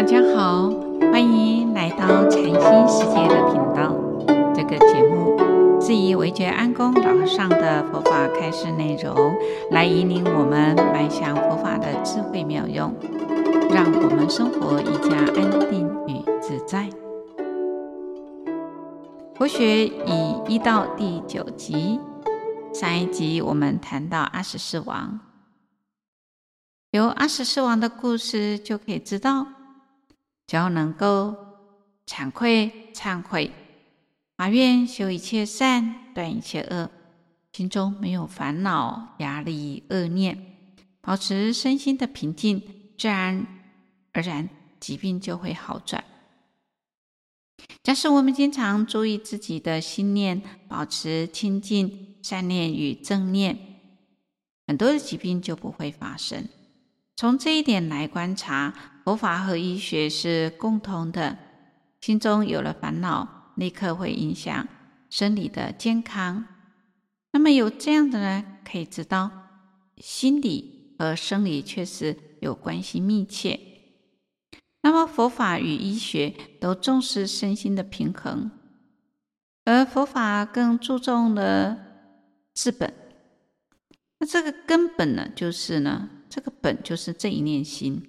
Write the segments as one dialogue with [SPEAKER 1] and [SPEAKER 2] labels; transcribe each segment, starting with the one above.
[SPEAKER 1] 大家好，欢迎来到禅心世界的频道。这个节目是以惟觉安公老和尚的佛法开示内容，来引领我们迈向佛法的智慧妙用，让我们生活愈加安定与自在。佛学已一到第九集，上一集我们谈到阿闍世王。由阿闍世王的故事就可以知道，只要能够惭愧、忏悔，发愿修一切善，断一切恶，心中没有烦恼、压力、恶念，保持身心的平静，自然而然疾病就会好转。假使我们经常注意自己的心念，保持清净、善念与正念，很多的疾病就不会发生。从这一点来观察，佛法和医学是共同的。心中有了烦恼，立刻会影响生理的健康。那么有这样的呢，可以知道，心理和生理确实有关系密切。那么佛法与医学都重视身心的平衡，而佛法更注重了治本。那这个根本呢，就是呢。这个本就是这一念心，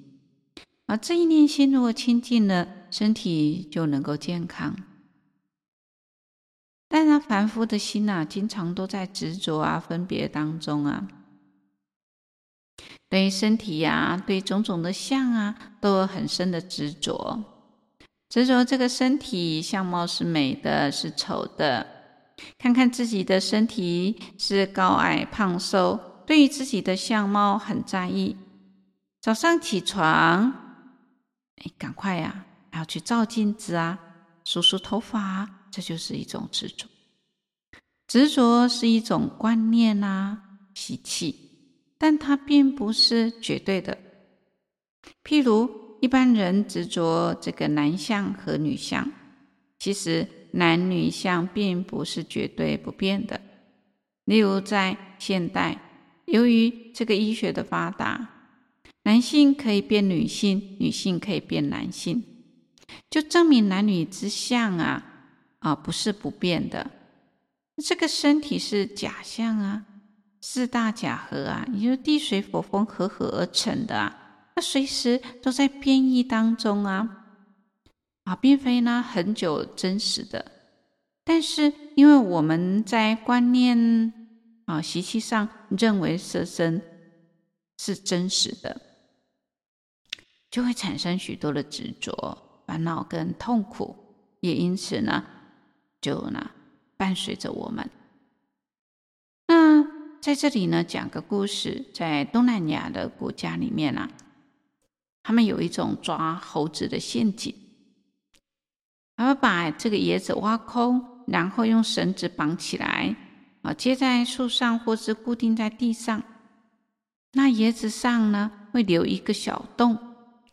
[SPEAKER 1] 而这一念心如果清净了，身体就能够健康。但是凡夫的心呐、啊，经常都在执着啊、分别当中啊，对于身体呀、对种种的相啊，都有很深的执着。执着这个身体相貌是美的，是丑的，看看自己的身体是高矮胖瘦。对于自己的相貌很在意，早上起床，哎，赶快呀，还要去照镜子啊，梳梳头发啊，这就是一种执着。执着是一种观念啊，习气，但它并不是绝对的。譬如一般人执着这个男相和女相，其实男女相并不是绝对不变的。例如在现代。由于这个医学的发达，男性可以变女性，女性可以变男性，就证明男女之相啊啊不是不变的。这个身体是假象啊，四大假合啊，也就是地水火风合合而成的啊，那随时都在变异当中啊啊，并非呢很久真实的。但是因为我们在观念。啊，习气上认为色身是真实的，就会产生许多的执着、烦恼跟痛苦，也因此呢，就呢伴随着我们。那在这里呢，讲个故事，在东南亚的国家里面啊，他们有一种抓猴子的陷阱，他们把这个椰子挖空，然后用绳子绑起来。啊，接在树上或是固定在地上，那椰子上呢会留一个小洞，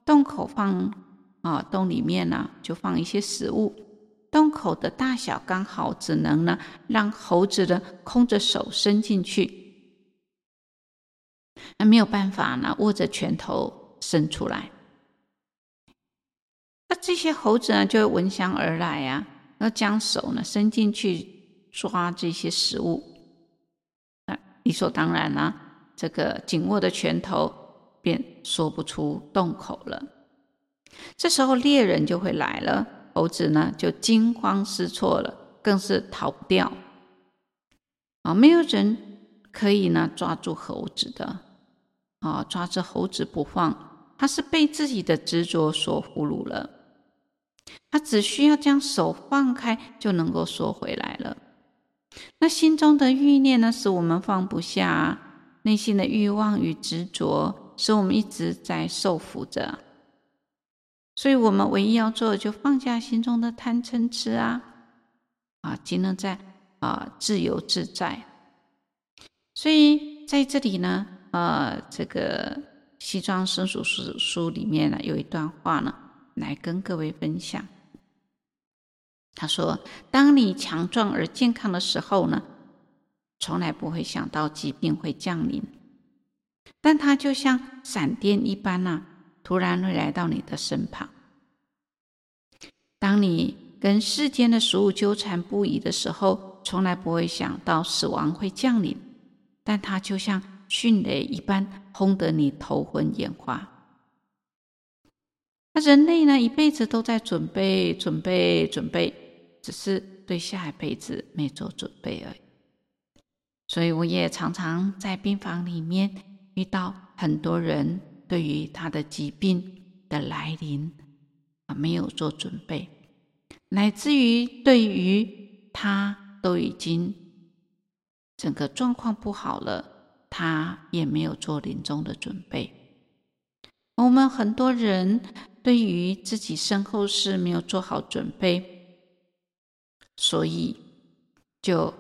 [SPEAKER 1] 洞口放啊，洞里面呢就放一些食物，洞口的大小刚好只能呢让猴子呢空着手伸进去，那没有办法呢握着拳头伸出来，这些猴子呢就会闻香而来呀，要将手呢伸进去。抓这些食物，那理所当然啦、啊。这个紧握的拳头便说不出洞口了。这时候猎人就会来了，猴子呢就惊慌失措了，更是逃不掉。啊，没有人可以呢抓住猴子的，啊，抓着猴子不放，他是被自己的执着所俘虏了。他只需要将手放开，就能够缩回来了。那心中的欲念呢，使我们放不下；内心的欲望与执着，使我们一直在受缚着。所以，我们唯一要做的，就放下心中的贪嗔痴啊，啊，尽量在啊自由自在。所以，在这里呢，呃，这个《西装生死书》书里面呢，有一段话呢，来跟各位分享。他说：“当你强壮而健康的时候呢，从来不会想到疾病会降临，但它就像闪电一般呐、突然会来到你的身旁，当你跟世间的食物纠缠不已的时候，从来不会想到死亡会降临，但它就像迅雷一般，轰得你头昏眼花。人类呢，一辈子都在准备、准备、准备，只是对下一辈子没做准备而已。所以，我也常常在病房里面遇到很多人，对于他的疾病的来临啊，没有做准备，乃至于对于他都已经整个状况不好了，他也没有做临终的准备。我们很多人对于自己身后事没有做好准备，所以就。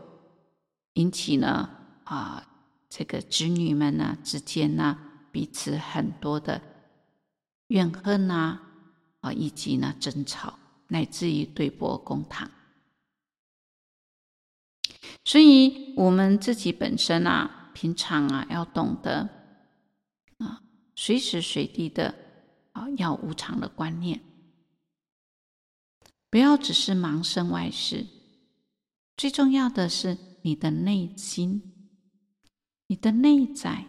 [SPEAKER 1] 引起呢啊，这个子女们呢之间呢彼此很多的怨恨呐啊，以及呢争吵，乃至于对簿公堂。所以，我们自己本身啊，平常啊要懂得啊，随时随地的要无常的观念，不要只是忙身外事，最重要的是。你的内心，你的内在，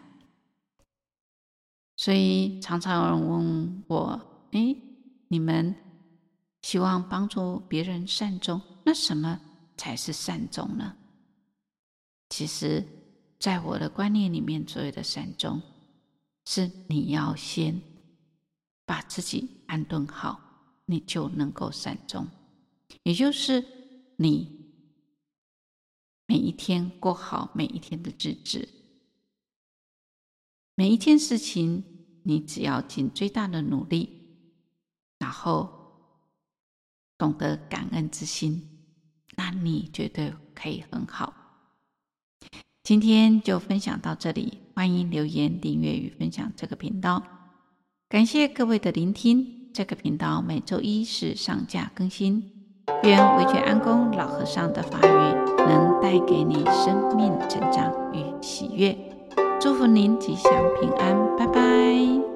[SPEAKER 1] 所以常常有人问我：“哎，你们希望帮助别人善终，那什么才是善终呢？”其实，在我的观念里面，所谓的善终，是你要先把自己安顿好，你就能够善终，也就是你。每一天过好每一天的日子，每一件事情，你只要尽最大的努力，然后懂得感恩之心，那你绝对可以很好。今天就分享到这里，欢迎留言、订阅与分享这个频道。感谢各位的聆听，这个频道每周一是上架更新。愿维觉安公老和尚的法语能带给你生命成长与喜悦，祝福您吉祥平安，拜拜。